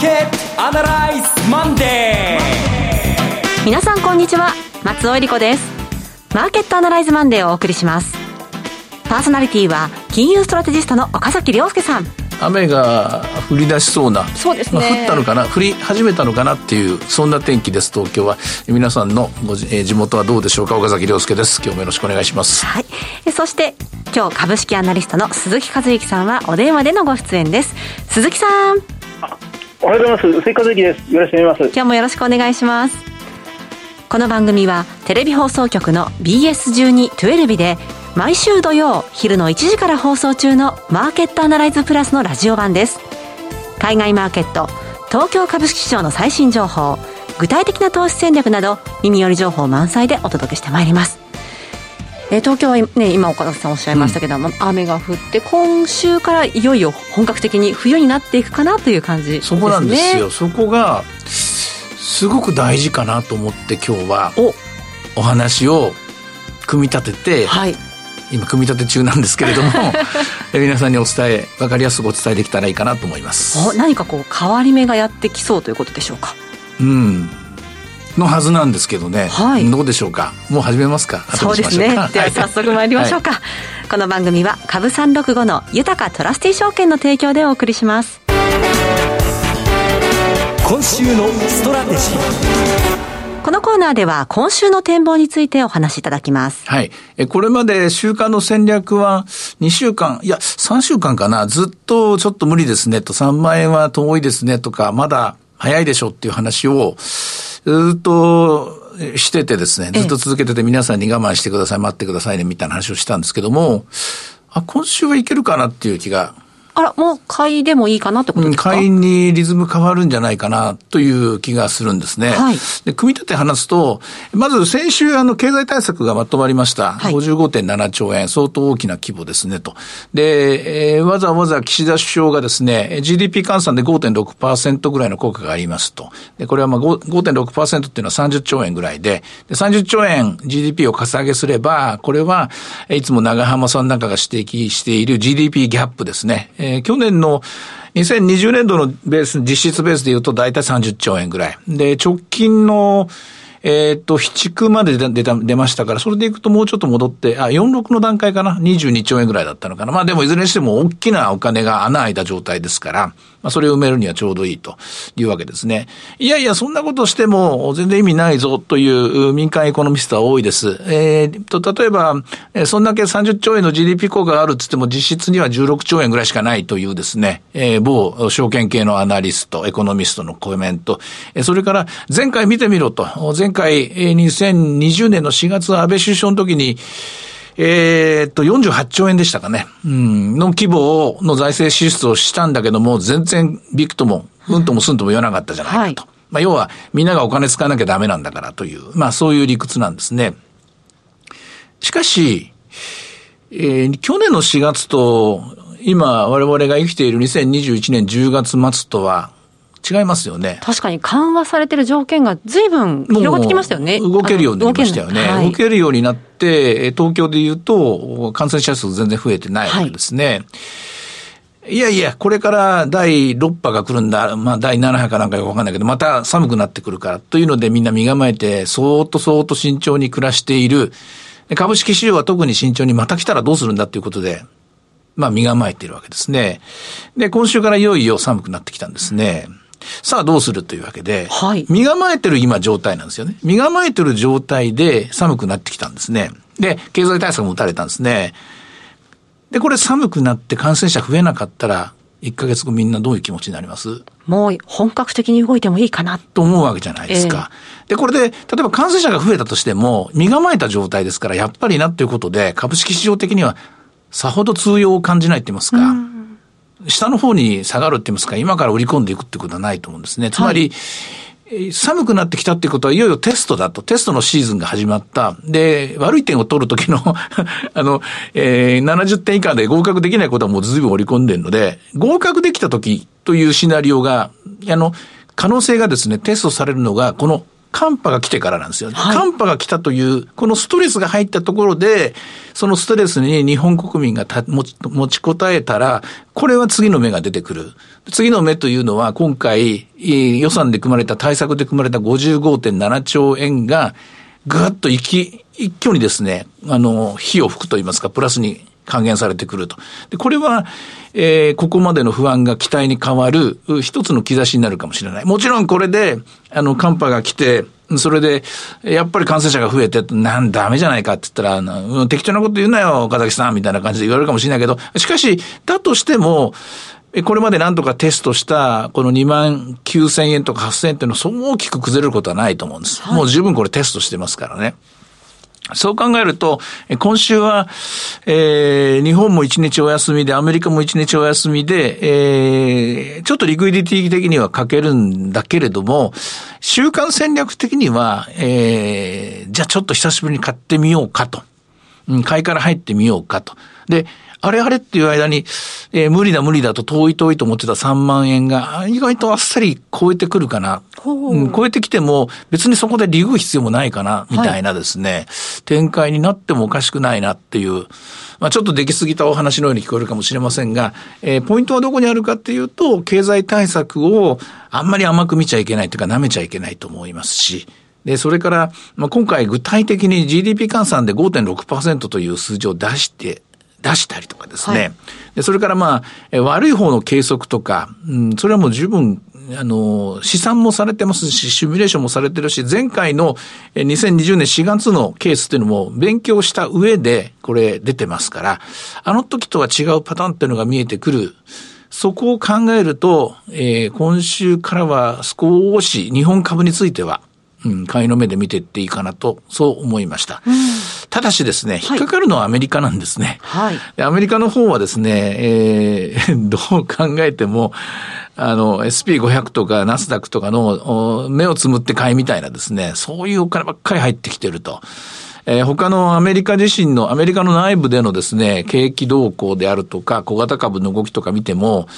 ーケットアナライズマンデー。皆さんこんにちは。松尾恵理子です。マーケットアナライズマンデーをお送りします。パーソナリティは金融ストラテジストの岡崎良介さん。雨が降り出しそうなそうですね、まあ、降ったのかな降り始めたのかなっていうそんな天気です東京は。皆さんのごじ、えー、地元はどうでしょうか岡崎良介です。今日もよろしくお願いします。はい。そして今日株式アナリストの鈴木一之さんはお電話でのご出演です。鈴木さんおはようございます。鈴木和之です。よろしくお願いします。今日もよろしくお願いします。この番組はテレビ放送局の BS12-12 で毎週土曜昼の1時から放送中のマーケットアナライズプラスのラジオ版です。海外マーケット東京株式市場の最新情報具体的な投資戦略など耳寄り情報満載でお届けしてまいります。えー、東京は、ね、今岡田さんおっしゃいましたけども、うん、雨が降って今週からいよいよ本格的に冬になっていくかなという感じですね。そこなんですよ。そこがすごく大事かなと思って今日はお。話を組み立てて、はい、今組み立て中なんですけれども 皆さんにお伝え分かりやすくお伝えできたらいいかなと思います。何かこう変わり目がやってきそうということでしょうか？うんのはずなんですけどね、はい、どうでしょうか？もう始めますか？そうですね。では早速参りましょうか、はい、この番組は株365の豊かトラスティ証券の提供でお送りします。今週のストラテジー。このコーナーでは今週の展望についてお話しいただきます。はい。え、これまで週間の戦略は2週間、いや、3週間かな、ずっとちょっと無理ですねと、3万円は遠いですねとか、まだ早いでしょっていう話を、ずっとしててですね、ずっと続けてて皆さんに我慢してください、待ってくださいね、みたいな話をしたんですけども、あ、今週はいけるかなっていう気があら、もう買いでもいいかなってことですか、買いにリズム変わるんじゃないかなという気がするんですね。はい。で、組み立て話すと、まず先週あの経済対策がまとまりました。はい、55.7兆円、相当大きな規模ですねと。で、えー、わざわざ岸田首相がですね、GDP 換算で5.6%ぐらいの効果がありますと。で、これはまあ5.6%っていうのは30兆円ぐらいで、で30兆円 GDP をかさ上げすれば、これはいつも長浜さんなんかが指摘している GDP ギャップですね。えー、去年の2020年度のベース、実質ベースで言うと大体30兆円ぐらい。で、直近のえっ、と、非畜まで出た、出ましたから、それでいくともうちょっと戻って、あ、46の段階かな ?22 兆円ぐらいだったのかな？まあでもいずれにしても大きなお金が穴開いた状態ですから、まあ、それを埋めるにはちょうどいいというわけですね。いやいや、そんなことしても全然意味ないぞという民間エコノミストは多いです。えー、と、例えば、そんだけ30兆円の GDP 効果があるっつっても実質には16兆円ぐらいしかないというですね、えー、某証券系のアナリスト、エコノミストのコメント、それから前回見てみろと、前回2020年の4月安倍首相の時に、えー、っと、48兆円でしたかね。うん、の規模の財政支出をしたんだけども、全然ビクとも、うんともすんとも言わなかったじゃないかと。はい、まあ、要は、みんながお金使わなきゃダメなんだからという、まあ、そういう理屈なんですね。しかし、えー、去年の4月と、今我々が生きている2021年10月末とは、違いますよね。確かに緩和されてる条件が随分広がってきましたよね。動けるようになりましたよね。動けはい、動けるようになって、東京で言うと、感染者数全然増えてないわけですね。はい、いやいや、これから第6波が来るんだ。まあ第7波かなんかよくわかんないけど、また寒くなってくるから。というのでみんな身構えて、そーっとそーっと慎重に暮らしている。株式市場は特に慎重にまた来たらどうするんだということで、まあ身構えているわけですね。で、今週からいよいよ寒くなってきたんですね。さあどうするというわけで、はい、身構えてる今状態なんですよね。身構えてる状態で寒くなってきたんですね。で、経済対策も打たれたんですね。で、これ寒くなって感染者増えなかったら、1ヶ月後みんなどういう気持ちになります？もう本格的に動いてもいいかな。と思うわけじゃないですか。えー、で、これで、例えば感染者が増えたとしても、身構えた状態ですから、やっぱりなっていうことで、株式市場的にはさほど通用を感じないって言いますか。うん下の方に下がるって言いますか、今から売り込んでいくってことはないと思うんですね。つまり、はい、寒くなってきたってことは、いよいよテストだと、テストのシーズンが始まった。で、悪い点を取るときの あの、えー、70点以下で合格できないことはもう随分織り込んでるので、合格できたときというシナリオが、あの、可能性がですね、テストされるのが、この寒波が来てからなんですよ。はい、寒波が来たという、このストレスが入ったところで、そのストレスに日本国民が持ち持ちこたえたら、これは次の目が出てくる。次の目というのは、今回、予算で組まれた、対策で組まれた55.7兆円が、ぐわっと一気、一挙にですね、あの、火を吹くと言いますか、プラスに還元されてくると。で、これは、えー、ここまでの不安が期待に変わる一つの兆しになるかもしれない。もちろんこれで、あの、寒波が来て、それで、やっぱり感染者が増えて、なんダメじゃないかって言ったら、うん、適当なこと言うなよ、岡崎さん、みたいな感じで言われるかもしれないけど、しかし、だとしても、これまで何とかテストした、この2万9000円とか8000円っていうのはそう大きく崩れることはないと思うんです。はい、もう十分これテストしてますからね。そう考えると、今週は、えー、日本も一日お休みで、アメリカも一日お休みで、えー、ちょっとリクイディティ的には欠けるんだけれども、週間戦略的には、えー、じゃあちょっと久しぶりに買ってみようかと。うん、買いから入ってみようかと。で、あれあれっていう間に、えー、無理だ無理だと遠い遠いと思ってた3万円が、意外とあっさり超えてくるかな。うん、超えてきても、別にそこで利ぐ必要もないかな、みたいなですね、はい、展開になってもおかしくないなっていう、まあちょっと出来すぎたお話のように聞こえるかもしれませんが、えー、ポイントはどこにあるかっていうと、経済対策をあんまり甘く見ちゃいけないというか、舐めちゃいけないと思いますし、で、それから、まあ、今回具体的に GDP 換算で5.6%という数字を出して出したりとかですね。はい、でそれからまあ、悪い方の計測とか、うん、それはもう十分あの、試算もされてますし、シミュレーションもされてるし、前回の2020年4月のケースっていうのも勉強した上で、これ出てますから、あの時とは違うパターンっていうのが見えてくる。そこを考えると、えー、今週からは少し日本株については、うん、買いの目で見ていっていいかなと、そう思いました。うん、ただしですね、引っかかるのはアメリカなんですね。はい。アメリカの方はですね、えー、どう考えても、あの、SP500 とかナスダックとかの目をつむって買いみたいなですね、そういうお金ばっかり入ってきてると。えー、他のアメリカ自身の、アメリカの内部でのですね、景気動向であるとか、小型株の動きとか見ても、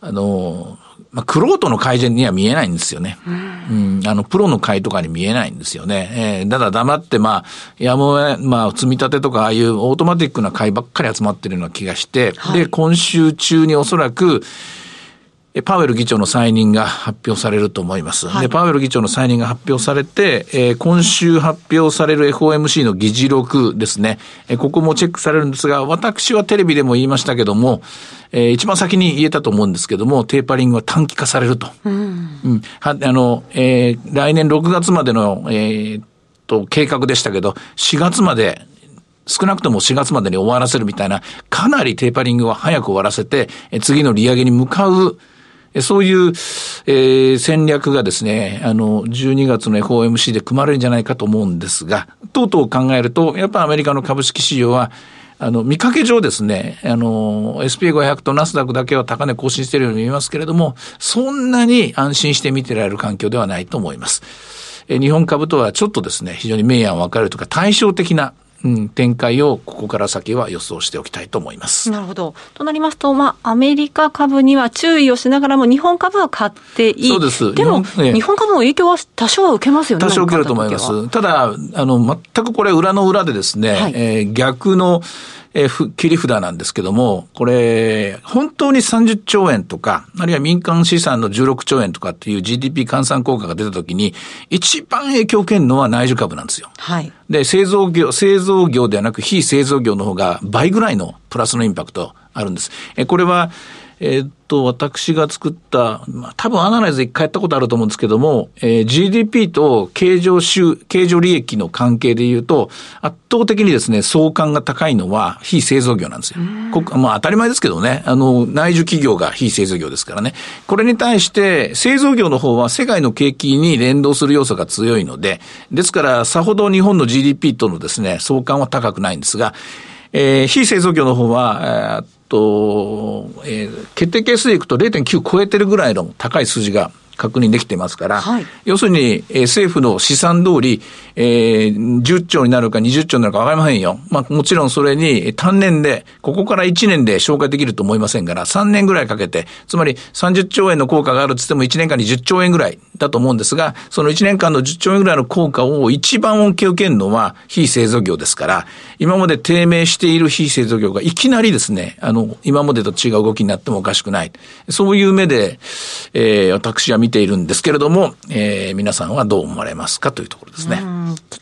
あの、まあ、クロートの改善には見えないんですよね。うん、あの、プロの買いとかに見えないんですよね。えー、ただ黙って、まあ、やむをまあ、積み立てとか、ああいうオートマティックな買いばっかり集まってるような気がして、はい、で、今週中におそらく、パウエル議長の再任が発表されると思います。はい、で、パウエル議長の再任が発表されて、えー、今週発表される FOMC の議事録ですね、えー、ここもチェックされるんですが、私はテレビでも言いましたけども、えー、一番先に言えたと思うんですけども、テーパリングは短期化されると。うん。うん、はあの、えー、来年6月までの、えー、と、計画でしたけど、4月まで少なくとも4月までに終わらせるみたいな、かなりテーパリングは早く終わらせて、次の利上げに向かう、そういう、えー、戦略がですね、あの、12月の FOMC で組まれるんじゃないかと思うんですが、とうとう考えると、やっぱアメリカの株式市場は、あの、見かけ上ですね、あの、SP500 とナスダックだけは高値更新しているように見えますけれども、そんなに安心して見てられる環境ではないと思います。日本株とはちょっとですね、非常に明暗分かれるとか対照的なうん、展開をここから先は予想しておきたいと思います。なるほど。となりますと、まあ、アメリカ株には注意をしながらも、日本株は買っていい。そうです。でも、日本株の影響は多少は受けますよね。多少受けると思います。ただ、あの、全くこれ裏の裏でですね、はい、えー、逆の、えー、切り札なんですけども、これ、本当に30兆円とか、あるいは民間資産の16兆円とかっていう GDP 換算効果が出たときに、一番影響を受けるのは内需株なんですよ。はい。で、製造業、製造業ではなく非製造業の方が倍ぐらいのプラスのインパクトあるんです。え、これは、えー、っと、私が作った、まあ、多分アナライズ一回やったことあると思うんですけども、えー、GDP と経常収、経常利益の関係で言うと、圧倒的にですね、相関が高いのは非製造業なんですよ。まあ当たり前ですけどね、あの、内需企業が非製造業ですからね。これに対して、製造業の方は世界の景気に連動する要素が強いので、ですから、さほど日本の GDP とのですね、相関は高くないんですが、えー、非製造業の方は、えーと、えー、決定係数でいくと0.9超えてるぐらいの高い数字が確認できてますから、はい、要するに、えー、政府の試算通り、えー、10兆になるか20兆になるかわかりませんよ。まあ、もちろんそれに単年で、ここから1年で消化できると思いませんから、3年ぐらいかけて、つまり30兆円の効果があるとっても1年間に10兆円ぐらいだと思うんですが、その1年間の10兆円ぐらいの効果を一番恩恵を受けるのは非製造業ですから、今まで低迷している非製造業がいきなりですね、あの、今までと違う動きになってもおかしくない。そういう目で、えー、私は見ているんですけれども、えー、皆さんはどう思われますかというところですね。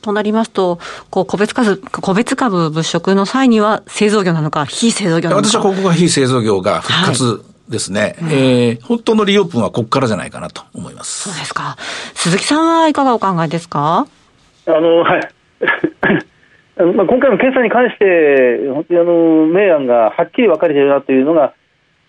となりますと、こう、個別株、個別株物色の際には製造業なのか、非製造業なのか。私はここが非製造業が復活、はいですね、うん、えー、本当のリオープンはここからじゃないかなと思います。そうですか。鈴木さんはいかがお考えですか？あの、はい。まあ今回の検査に関して、本当にあの、明暗がはっきり分かれているなというのが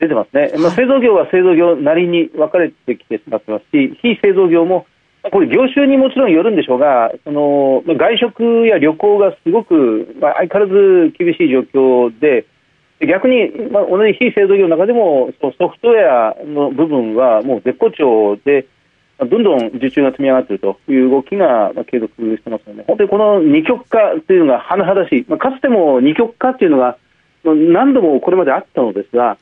出てますね。まあ、製造業は製造業なりに分かれてきてしまってますし、非製造業も、これ、業種にもちろんよるんでしょうが、その外食や旅行がすごく、まあ、相変わらず厳しい状況で、逆に、まあ、同じ非製造業の中でもソフトウェアの部分はもう絶好調で、どんどん受注が積み上がっているという動きが継続してますので、本当にこの二極化というのが甚だしい、まあ、かつても二極化というのが何度もこれまであったのですが、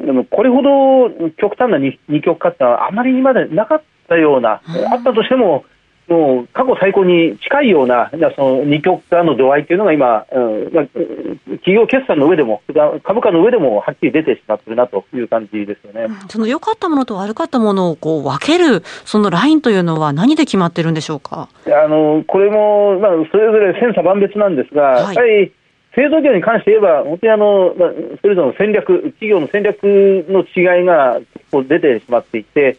でもこれほど極端な二極化ってあまり今までなかったような、あったとしても、もう過去最高に近いようなその二極化の度合いというのが今、うんまあ、企業決算の上でも、株価の上でもはっきり出てしまっているなという感じですよね、その良かったものと悪かったものをこう分ける、そのラインというのは、何で決まってるんでしょうか？あのこれも、まあ、それぞれ千差万別なんですが、はい、やはり製造業に関して言えば、本当にあの、まあ、それぞれの戦略、企業の戦略の違いが出てしまっていて、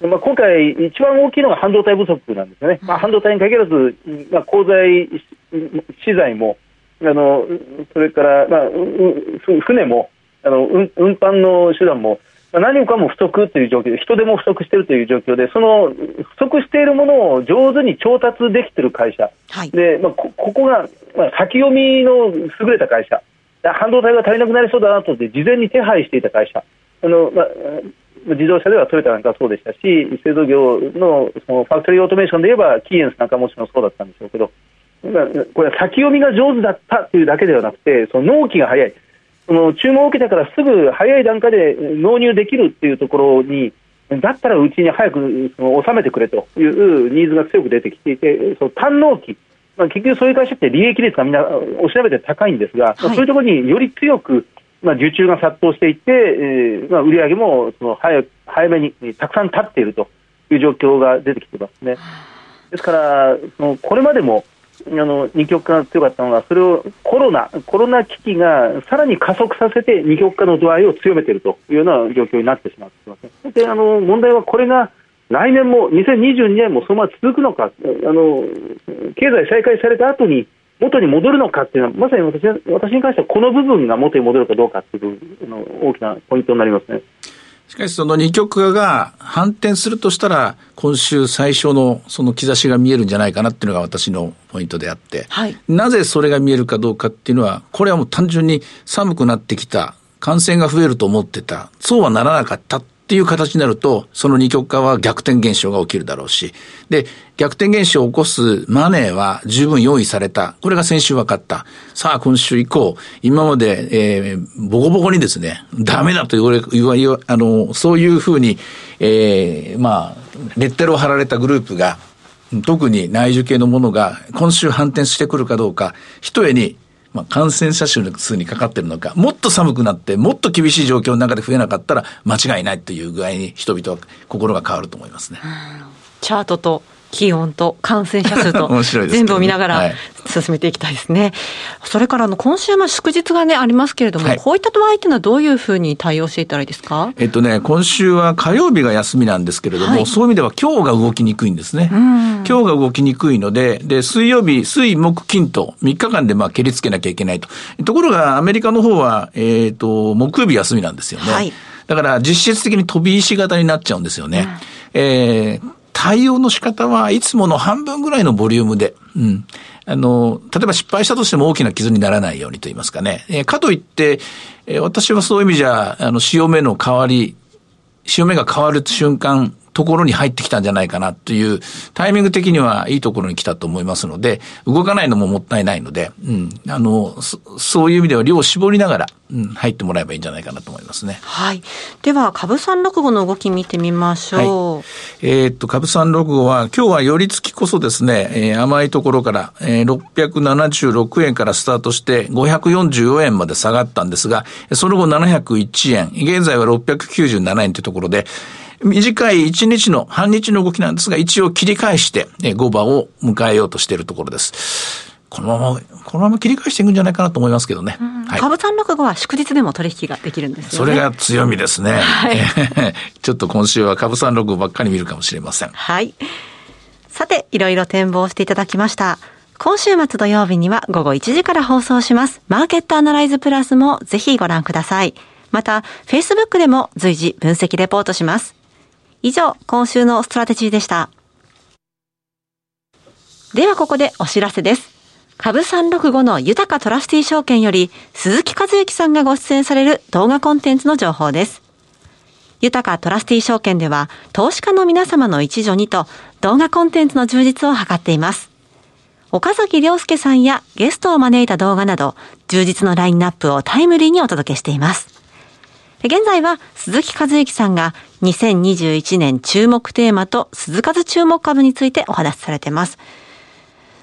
まあ、今回、一番大きいのが半導体不足なんですよね、まあ、半導体に限らず、まあ、鋼材、資材も、あのそれから、まあ、船も、あの運運搬の手段も、何もかも不足という状況で、人手も不足しているという状況で、その不足しているものを上手に調達できている会社、はい、でまあ、ここが、まあ、先読みの優れた会社、半導体が足りなくなりそうだなと思って、事前に手配していた会社。あのまあ自動車ではトヨタなんかそうでしたし、製造業のそのファクトリーオートメーションで言えば、キーエンスなんかもちろんそうだったんでしょうけど、これは先読みが上手だったというだけではなくて、その納期が早い、その注文を受けてからすぐ早い段階で納入できるっていうところに、だったらうちに早くその収めてくれというニーズが強く出てきていて、その単納期、まあ、結局そういう会社って利益率がみんなお調べて高いんですが、はい、そういうところにより強くまあ、受注が殺到していって、えーまあ、売上もその早早めにたくさん立っているという状況が出てきてますね。ですから、そのこれまでもあの二極化が強かったのが、それをコロナ、コロナ危機がさらに加速させて二極化の度合いを強めているというような状況になってしまっています。であの問題はこれが来年も2022年もそのまま続くのか、あの経済再開された後に元に戻るのかっていうのは、まさに私私に関してはこの部分が元に戻るかどうかっていうの大きなポイントになりますね。しかしその二極化が反転するとしたら、今週最初のその兆しが見えるんじゃないかなっていうのが私のポイントであって、はい、なぜそれが見えるかどうかっていうのは、これはもう単純に寒くなってきた、感染が増えると思ってた、そうはならなかった。っっていう形になると、その二極化は逆転現象が起きるだろうし、で、逆転現象を起こすマネーは十分用意された。これが先週分かった。さあ、今週以降、今まで、えー、ボコボコにですね、ダメだと言われ、言われ、あの、そういうふうに、えー、まあ、レッテルを貼られたグループが、特に内需系のものが今週反転してくるかどうか、一重にまあ、感染者数にかかってるのか、もっと寒くなって、もっと厳しい状況の中で増えなかったら、間違いないという具合に人々は心が変わると思いますね。チャートと気温と感染者数と 全部を見ながら進めていきたいですね。はい、それからの今週も祝日がねありますけれども、はい、こういった場合っていうのはどういうふうに対応していったらいいですか？えっとね、今週は火曜日が休みなんですけれども、はい、そういう意味では今日が動きにくいんですね。今日が動きにくいので、で、水曜日、水木金と3日間でまあ蹴りつけなきゃいけないと。ところがアメリカの方は、えっ、ー、と、木曜日休みなんですよね。だから実質的に飛び石型になっちゃうんですよね。うん、えー対応の仕方はいつもの半分ぐらいのボリュームで、うん。あの、例えば失敗したとしても大きな傷にならないようにと言いますかね。えー、かといって、えー、私はそういう意味じゃ、あの、潮目の変わり、潮目が変わる瞬間ところに入ってきたんじゃないかなという、タイミング的にはいいところに来たと思いますので、動かないのももったいないので、うん、あの、そそういう意味では量を絞りながら、うん、入ってもらえばいいんじゃないかなと思いますね。はい。では、株三六五の動き見てみましょう。はい、えー、っと、株三六五は、今日は寄り付きこそですね、えー、甘いところから、えー、676円からスタートして544円まで下がったんですが、その後701円、現在は697円というところで、短い1日の、半日の動きなんですが、一応切り返して、5番を迎えようとしているところです。このまま、このまま切り返していくんじゃないかなと思いますけどね。はい、株三六五は祝日でも取引ができるんですよね。それが強みですね。はい、ちょっと今週は株三六五ばっかり見るかもしれません。はい。さて、いろいろ展望していただきました。今週末土曜日には午後1時から放送します。マーケットアナライズプラスもぜひご覧ください。また、Facebook でも随時分析レポートします。以上、今週のストラテジーでした。ではここでお知らせです。株365の豊かトラスティ証券より鈴木和之さんがご出演される動画コンテンツの情報です。豊かトラスティ証券では投資家の皆様の一助にと動画コンテンツの充実を図っています。岡崎良介さんやゲストを招いた動画など充実のラインナップをタイムリーにお届けしています。現在は鈴木和之さんが2021年注目テーマと鈴数注目株についてお話しされています。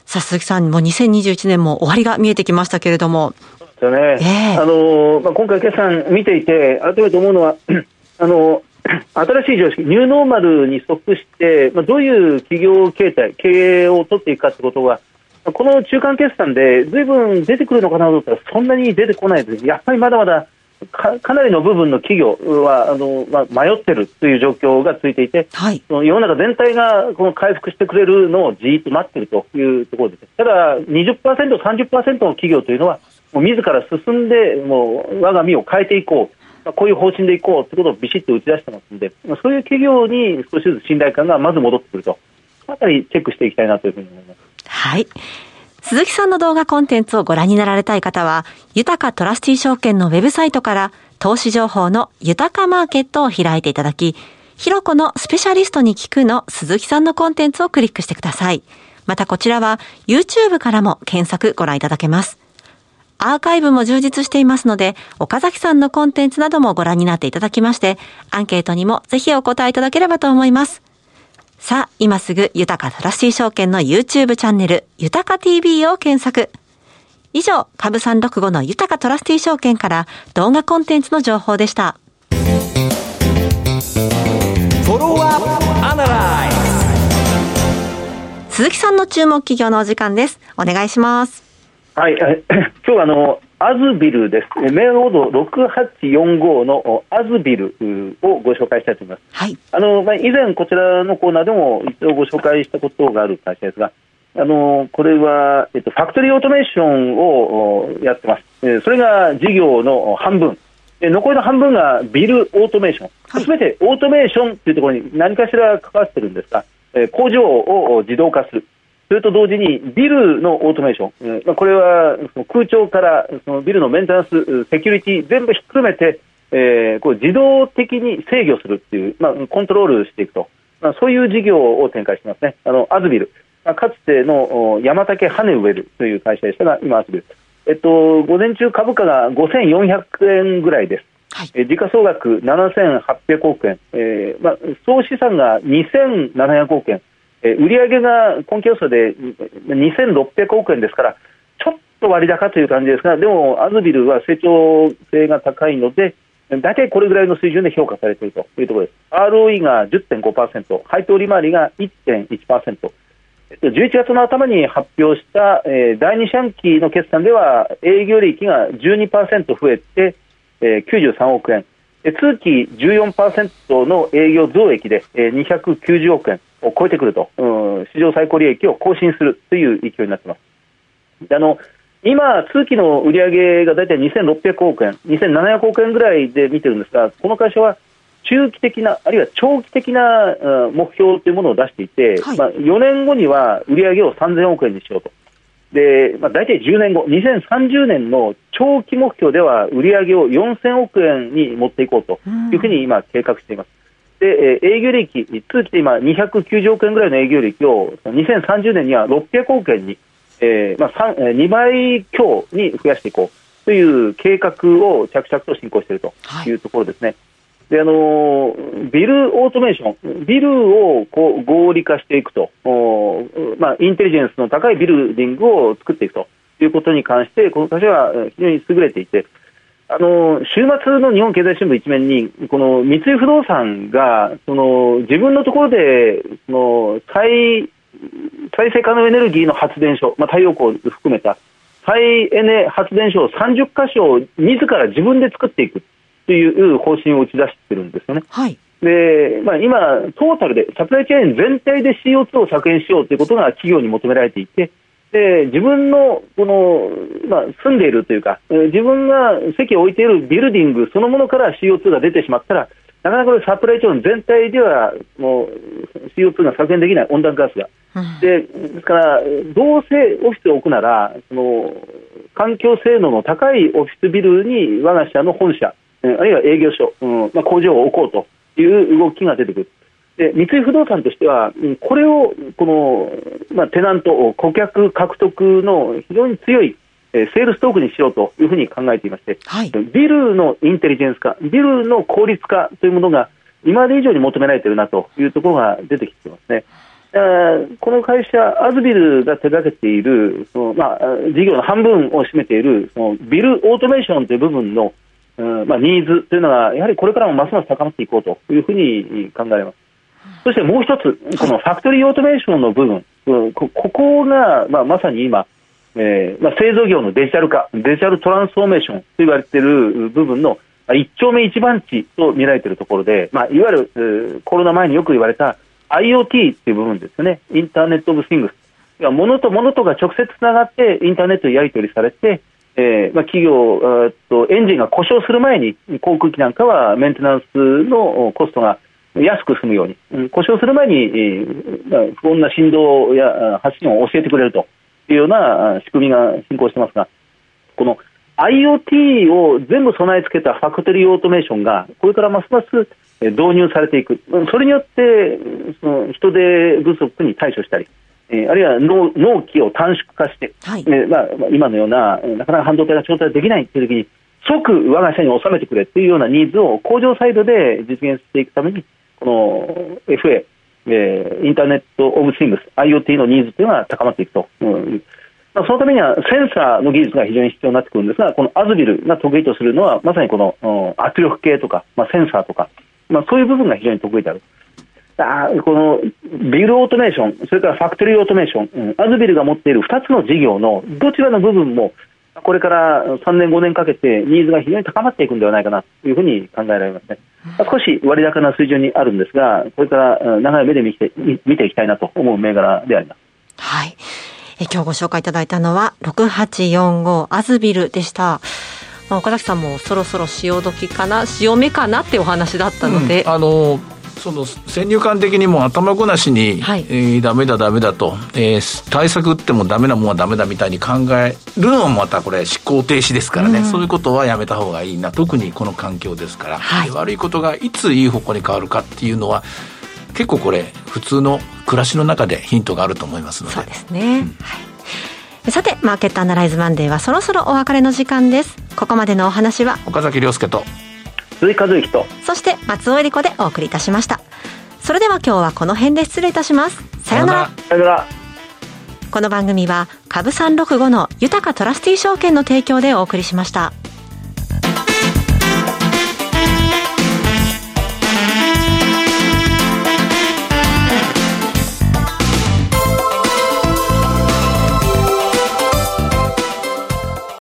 さあ鈴木さん、もう2021年も終わりが見えてきましたけれども。そうですよね。えー、あの、まあ、今回決算見ていて、改めて思うのは、あの、新しい常識、ニューノーマルに即して、まあ、どういう企業形態、経営を取っていくかということが、この中間決算でずいぶん出てくるのかなと思ったら、そんなに出てこないです。やっぱりまだまだかかなりの部分の企業はあの、まあ、迷ってるという状況が続いていて、はい、世の中全体がこの回復してくれるのをじーっと待っているというところです。ただ20%、30%の企業というのは、もう自ら進んで、もう我が身を変えていこう。まあ、こういう方針でいこうということをビシッと打ち出してますので、まあ、そういう企業に少しずつ信頼感がまず戻ってくると、あたりチェックしていきたいなというふうに思います。はい。鈴木さんの動画コンテンツをご覧になられたい方は、豊かトラスティ証券のウェブサイトから投資情報の豊かマーケットを開いていただき、ひろこのスペシャリストに聞くの鈴木さんのコンテンツをクリックしてください。またこちらは YouTube からも検索ご覧いただけます。アーカイブも充実していますので、岡崎さんのコンテンツなどもご覧になっていただきまして、アンケートにもぜひお答えいただければと思います。さあ、今すぐ、豊かトラスティ証券の YouTube チャンネル、豊か TV を検索。以上、株365の豊かトラスティ証券から動画コンテンツの情報でした。鈴木さんの注目企業のお時間です。お願いします。はい、今日はあの、アズビルです。メールオード6845のアズビルをご紹介したいと思います。はい。あの、まあ、以前こちらのコーナーでも一度ご紹介したことがある会社ですが、あの、これは、えっと、ファクトリーオートメーションをやってます。それが事業の半分。残りの半分がビルオートメーション。す、べ、てオートメーションというところに何かしら関わってるんですが、工場を自動化する。それと同時にビルのオートメーション、これは空調からそのビルのメンテナンス、セキュリティ全部ひっくるめて、えー、こう自動的に制御するっていう、まあ、コントロールしていくと、まあ、そういう事業を展開してますね、あのアズビル、まあ、かつての山竹ハネウェルという会社でしたが、今、アズビル、えっと、午前中、株価が5400円ぐらいです。はい、時価総額7800億円、えーまあ、総資産が2700億円、え、売上が今期予想で2600億円ですから、ちょっと割高という感じですが、でも、アズビルは成長性が高いので、大体これぐらいの水準で評価されているというところです。ROE が10.5%、配当利回りが1.1%。11月の頭に発表した、え、第2四半期の決算では営業利益が12%増えて、えー、93億円、通期14%の営業増益で、えー、290億円、を超えてくると、うん、史上最高利益を更新するという勢いになっています。あの今、通期の売上が大体2600億円、2700億円ぐらいで見てるんですが、この会社は中期的な、あるいは長期的な目標というものを出していて、はい、まあ、4年後には売上を3000億円にしようと。で、まあ、大体10年後、2030年の長期目標では売上を4000億円に持っていこうというふうに今計画しています。で、営業利益、通期で今290億円ぐらいの営業利益を2030年には600億円に、えーまあ、2倍強に増やしていこうという計画を着々と進行しているというところですね。はいであのビルオートメーション、ビルをこう合理化していくと、まあ、インテリジェンスの高いビルディングを作っていくということに関して、この会社は非常に優れていて、あの週末の日本経済新聞一面に、この三井不動産がその自分のところでその再再生可能エネルギーの発電所、まあ、太陽光を含めた再エネ発電所を30箇所を自ら自分で作っていくという方針を打ち出してるんですよね。はいでまあ、今、トータルでサプライチェーン全体で CO2 を削減しようということが企業に求められていて、で自分のこの、まあ、住んでいるというか、自分が席を置いているビルディングそのものから CO2 が出てしまったら、なかなかサプライチェーン全体ではもう CO2 が削減できない、温暖化ガスが。でですから、どうせオフィスを置くなら、その環境性能の高いオフィスビルに我が社の本社、あるいは営業所、うんまあ、工場を置こうという動きが出てくる。で三井不動産としては、これをこの、まあ、テナント、顧客獲得の非常に強いセールストークにしようというふうに考えていまして、はい、ビルのインテリジェンス化、ビルの効率化というものが今まで以上に求められているなというところが出てきていますね。この会社、アズビルが手掛けているその、まあ、事業の半分を占めているそのビルオートメーションという部分のうんまあ、ニーズというのが、やはりこれからもますます高まっていこうというふうに考えます。そしてもう一つ、このファクトリーオートメーションの部分、ここが、まあ、まさに今、えーまあ、製造業のデジタル化、デジタルトランスフォーメーションと言われている部分の一丁目一番地と見られているところで、まあ、いわゆるコロナ前によく言われた IoT という部分ですね、インターネット・オブ・シングス。物と物とが直接つながってインターネットでやり取りされて、えーまあ、企業とエンジンが故障する前に航空機なんかはメンテナンスのコストが安く済むように、うん、故障する前に、不穏な振動や発信を教えてくれるというような仕組みが進行してますがこの IoT を全部備え付けたファクトリーオートメーションがこれからますます導入されていく。それによってその人手不足に対処したりえー、あるいは納納期を短縮化して、はい、えー、まあ、今のような、なかなか半導体が調達できないというときに、即我が社に収めてくれというようなニーズを工場サイドで実現していくために、この FA、えー、インターネット・オブ・シングス、IoT のニーズというのが高まっていくと。うんまあ、そのためにはセンサーの技術が非常に必要になってくるんですが、このアズビルが得意とするのは、まさにこの圧力計とか、まあ、センサーとか、まあ、そういう部分が非常に得意である。あこのビルオートメーション、それからファクトリーオートメーション、うん、アズビルが持っている2つの事業のどちらの部分も、これから3年、5年かけてニーズが非常に高まっていくんではないかなというふうに考えられますね。少し割高な水準にあるんですが、これから長い目で見て見ていきたいなと思う銘柄であります。はい。え今日ご紹介いただいたのは、6845アズビルでした。まあ、岡崎さんもそろそろ潮時かな、潮目かなってお話だったので。うん、あのその先入観的にも頭ごなしに、はい、えー、ダメだダメだと、えー、対策ってもダメなものはダメだみたいに考えるのもまたこれ思考停止ですからね、うん、そういうことはやめた方がいいな。特にこの環境ですから、はい、悪いことがいついい方向に変わるかっていうのは結構これ普通の暮らしの中でヒントがあると思いますので。そうですね、うん、はい。さて、マーケットアナライズマンデーはそろそろお別れの時間です。ここまでのお話は、岡崎亮介と、鈴井和之と。そして松尾恵理子でお送りいたしました。それでは今日はこの辺で失礼いたします。さようなら。さようなら。この番組は株三六五の豊かトラスティ証券の提供でお送りしました。